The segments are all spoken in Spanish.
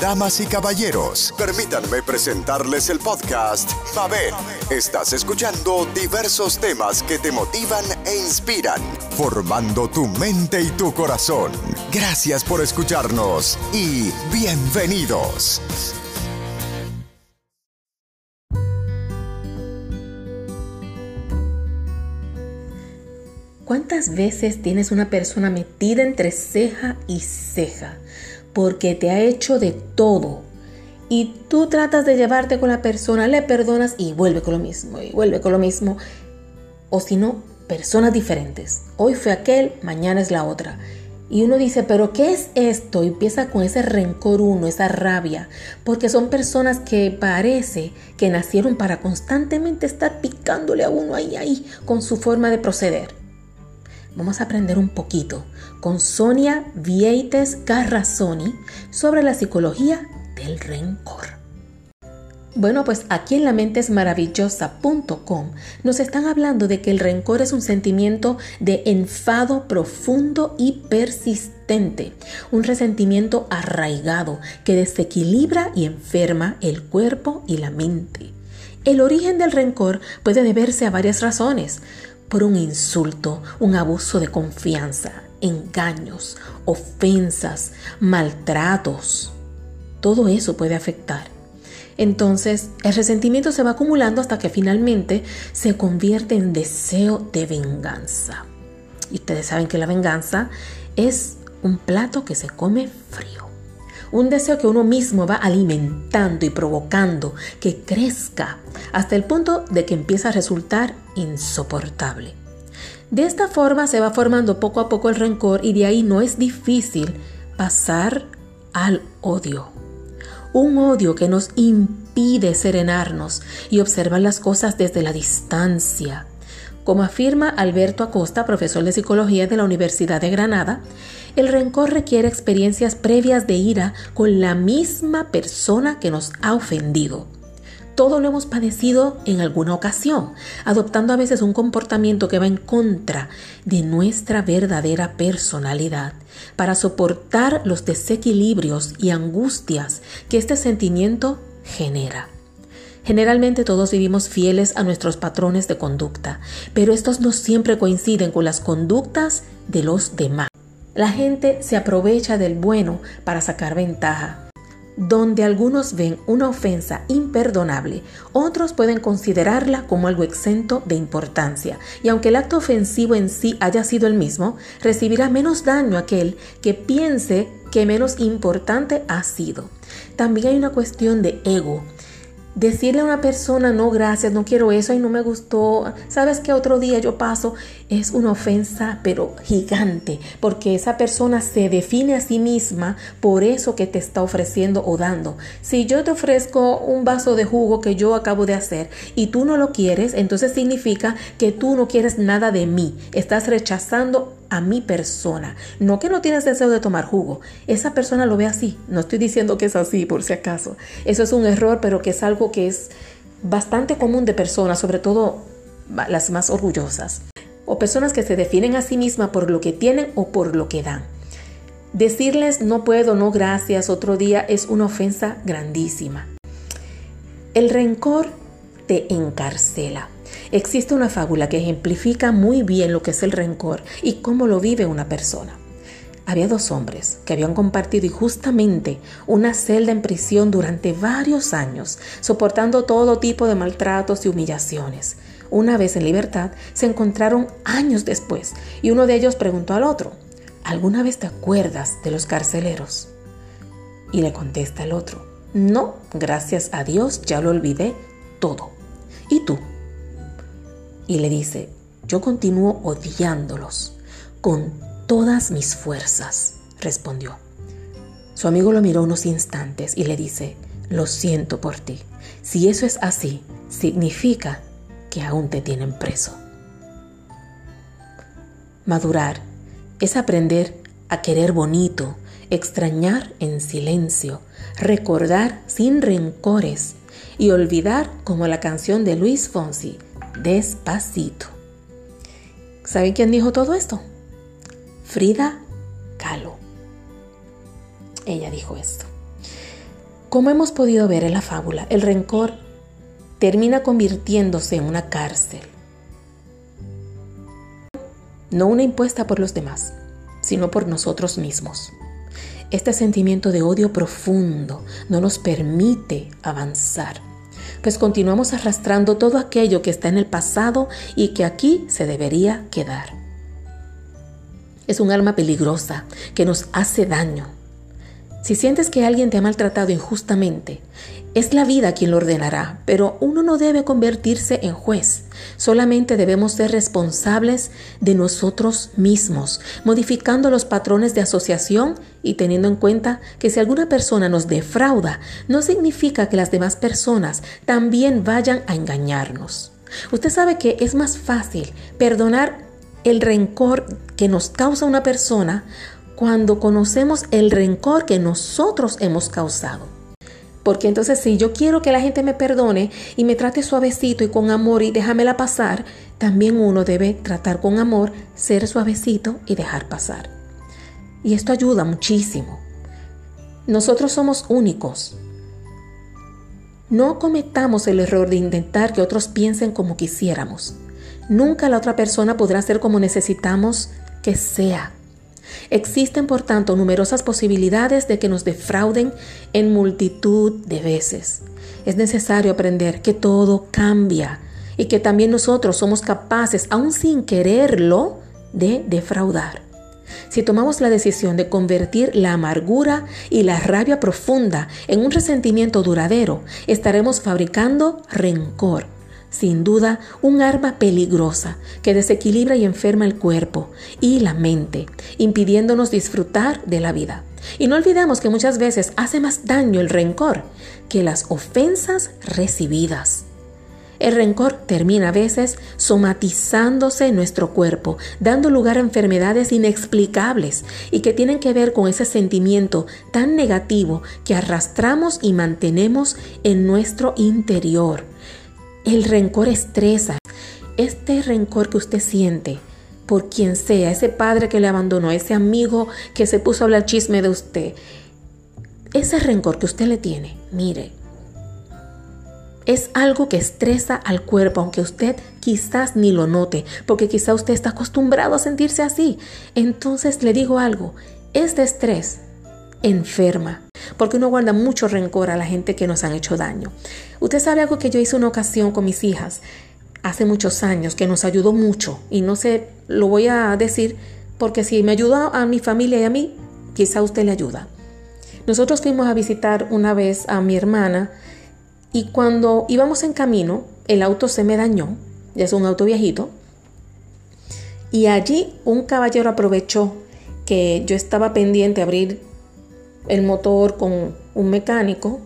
Damas y caballeros, permítanme presentarles el podcast Mabel. Estás escuchando diversos temas que te motivan e inspiran, formando tu mente y tu corazón. Gracias por escucharnos y bienvenidos. ¿Cuántas veces tienes una persona metida entre ceja y ceja? Porque te ha hecho de todo. Y tú tratas de llevarte con la persona, le perdonas y vuelve con lo mismo, y vuelve con lo mismo. O si no, personas diferentes. Hoy fue aquel, mañana es la otra. Y uno dice, pero ¿qué es esto? Y empieza con ese rencor uno, esa rabia, porque son personas que parece que nacieron para constantemente estar picándole a uno ahí, ahí, con su forma de proceder vamos a aprender un poquito con Sonia Vieites Carrazzoni sobre la psicología del rencor. Bueno, pues aquí en la nos están hablando de que el rencor es un sentimiento de enfado profundo y persistente, un resentimiento arraigado que desequilibra y enferma el cuerpo y la mente. El origen del rencor puede deberse a varias razones por un insulto, un abuso de confianza, engaños, ofensas, maltratos. Todo eso puede afectar. Entonces, el resentimiento se va acumulando hasta que finalmente se convierte en deseo de venganza. Y ustedes saben que la venganza es un plato que se come frío. Un deseo que uno mismo va alimentando y provocando que crezca hasta el punto de que empieza a resultar insoportable. De esta forma se va formando poco a poco el rencor y de ahí no es difícil pasar al odio. Un odio que nos impide serenarnos y observar las cosas desde la distancia. Como afirma Alberto Acosta, profesor de psicología de la Universidad de Granada, el rencor requiere experiencias previas de ira con la misma persona que nos ha ofendido. Todo lo hemos padecido en alguna ocasión, adoptando a veces un comportamiento que va en contra de nuestra verdadera personalidad, para soportar los desequilibrios y angustias que este sentimiento genera. Generalmente todos vivimos fieles a nuestros patrones de conducta, pero estos no siempre coinciden con las conductas de los demás. La gente se aprovecha del bueno para sacar ventaja. Donde algunos ven una ofensa imperdonable, otros pueden considerarla como algo exento de importancia, y aunque el acto ofensivo en sí haya sido el mismo, recibirá menos daño aquel que piense que menos importante ha sido. También hay una cuestión de ego Decirle a una persona, no, gracias, no quiero eso y no me gustó, sabes que otro día yo paso, es una ofensa pero gigante, porque esa persona se define a sí misma por eso que te está ofreciendo o dando. Si yo te ofrezco un vaso de jugo que yo acabo de hacer y tú no lo quieres, entonces significa que tú no quieres nada de mí, estás rechazando a mi persona. No que no tienes deseo de tomar jugo. Esa persona lo ve así. No estoy diciendo que es así por si acaso. Eso es un error, pero que es algo que es bastante común de personas, sobre todo las más orgullosas. O personas que se definen a sí mismas por lo que tienen o por lo que dan. Decirles no puedo, no gracias, otro día es una ofensa grandísima. El rencor te encarcela. Existe una fábula que ejemplifica muy bien lo que es el rencor y cómo lo vive una persona. Había dos hombres que habían compartido injustamente una celda en prisión durante varios años, soportando todo tipo de maltratos y humillaciones. Una vez en libertad, se encontraron años después y uno de ellos preguntó al otro, ¿alguna vez te acuerdas de los carceleros? Y le contesta el otro, no, gracias a Dios ya lo olvidé todo. ¿Y tú? Y le dice, yo continúo odiándolos con todas mis fuerzas, respondió. Su amigo lo miró unos instantes y le dice, lo siento por ti. Si eso es así, significa que aún te tienen preso. Madurar es aprender a querer bonito, extrañar en silencio, recordar sin rencores y olvidar como la canción de Luis Fonsi, despacito. ¿Saben quién dijo todo esto? Frida Kahlo. Ella dijo esto. Como hemos podido ver en la fábula, el rencor termina convirtiéndose en una cárcel. No una impuesta por los demás, sino por nosotros mismos. Este sentimiento de odio profundo no nos permite avanzar, pues continuamos arrastrando todo aquello que está en el pasado y que aquí se debería quedar. Es un alma peligrosa que nos hace daño. Si sientes que alguien te ha maltratado injustamente, es la vida quien lo ordenará, pero uno no debe convertirse en juez. Solamente debemos ser responsables de nosotros mismos, modificando los patrones de asociación y teniendo en cuenta que si alguna persona nos defrauda, no significa que las demás personas también vayan a engañarnos. Usted sabe que es más fácil perdonar el rencor que nos causa una persona cuando conocemos el rencor que nosotros hemos causado. Porque entonces si yo quiero que la gente me perdone y me trate suavecito y con amor y déjamela pasar, también uno debe tratar con amor, ser suavecito y dejar pasar. Y esto ayuda muchísimo. Nosotros somos únicos. No cometamos el error de intentar que otros piensen como quisiéramos. Nunca la otra persona podrá ser como necesitamos que sea. Existen, por tanto, numerosas posibilidades de que nos defrauden en multitud de veces. Es necesario aprender que todo cambia y que también nosotros somos capaces, aun sin quererlo, de defraudar. Si tomamos la decisión de convertir la amargura y la rabia profunda en un resentimiento duradero, estaremos fabricando rencor sin duda un arma peligrosa que desequilibra y enferma el cuerpo y la mente, impidiéndonos disfrutar de la vida. Y no olvidemos que muchas veces hace más daño el rencor que las ofensas recibidas. El rencor termina a veces somatizándose en nuestro cuerpo, dando lugar a enfermedades inexplicables y que tienen que ver con ese sentimiento tan negativo que arrastramos y mantenemos en nuestro interior. El rencor estresa. Este rencor que usted siente por quien sea, ese padre que le abandonó, ese amigo que se puso a hablar chisme de usted, ese rencor que usted le tiene, mire, es algo que estresa al cuerpo, aunque usted quizás ni lo note, porque quizás usted está acostumbrado a sentirse así. Entonces le digo algo, este estrés enferma, porque uno guarda mucho rencor a la gente que nos han hecho daño. Usted sabe algo que yo hice una ocasión con mis hijas hace muchos años que nos ayudó mucho y no sé, lo voy a decir porque si me ayuda a mi familia y a mí, quizá usted le ayuda. Nosotros fuimos a visitar una vez a mi hermana y cuando íbamos en camino, el auto se me dañó, ya es un auto viejito, y allí un caballero aprovechó que yo estaba pendiente a abrir el motor con un mecánico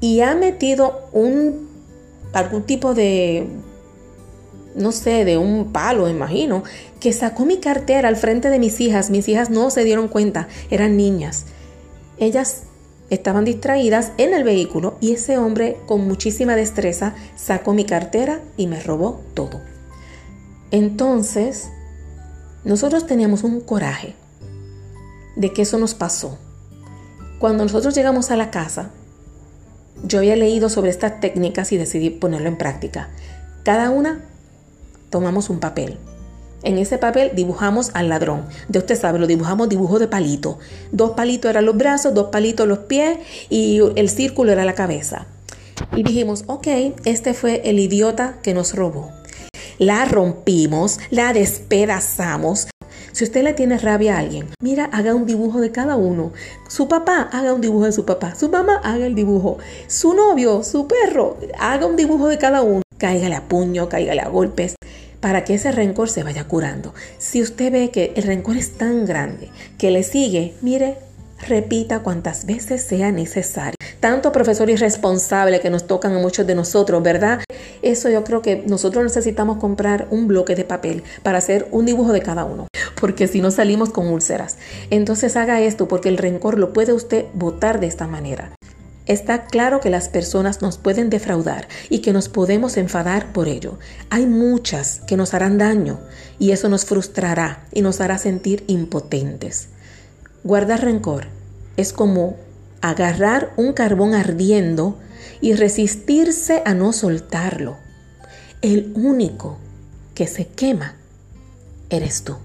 y ha metido un algún tipo de no sé, de un palo, imagino, que sacó mi cartera al frente de mis hijas. Mis hijas no se dieron cuenta, eran niñas. Ellas estaban distraídas en el vehículo y ese hombre con muchísima destreza sacó mi cartera y me robó todo. Entonces, nosotros teníamos un coraje de que eso nos pasó. Cuando nosotros llegamos a la casa, yo había leído sobre estas técnicas y decidí ponerlo en práctica. Cada una tomamos un papel. En ese papel dibujamos al ladrón. De usted sabe, lo dibujamos dibujo de palito. Dos palitos eran los brazos, dos palitos los pies y el círculo era la cabeza. Y dijimos, ok, este fue el idiota que nos robó. La rompimos, la despedazamos, si usted le tiene rabia a alguien, mira, haga un dibujo de cada uno. Su papá, haga un dibujo de su papá. Su mamá, haga el dibujo. Su novio, su perro, haga un dibujo de cada uno. Cáigale a puño, cáigale a golpes para que ese rencor se vaya curando. Si usted ve que el rencor es tan grande que le sigue, mire, repita cuantas veces sea necesario. Tanto profesor irresponsable que nos tocan a muchos de nosotros, ¿verdad? Eso yo creo que nosotros necesitamos comprar un bloque de papel para hacer un dibujo de cada uno porque si no salimos con úlceras. Entonces haga esto porque el rencor lo puede usted botar de esta manera. Está claro que las personas nos pueden defraudar y que nos podemos enfadar por ello. Hay muchas que nos harán daño y eso nos frustrará y nos hará sentir impotentes. Guardar rencor es como agarrar un carbón ardiendo y resistirse a no soltarlo. El único que se quema eres tú.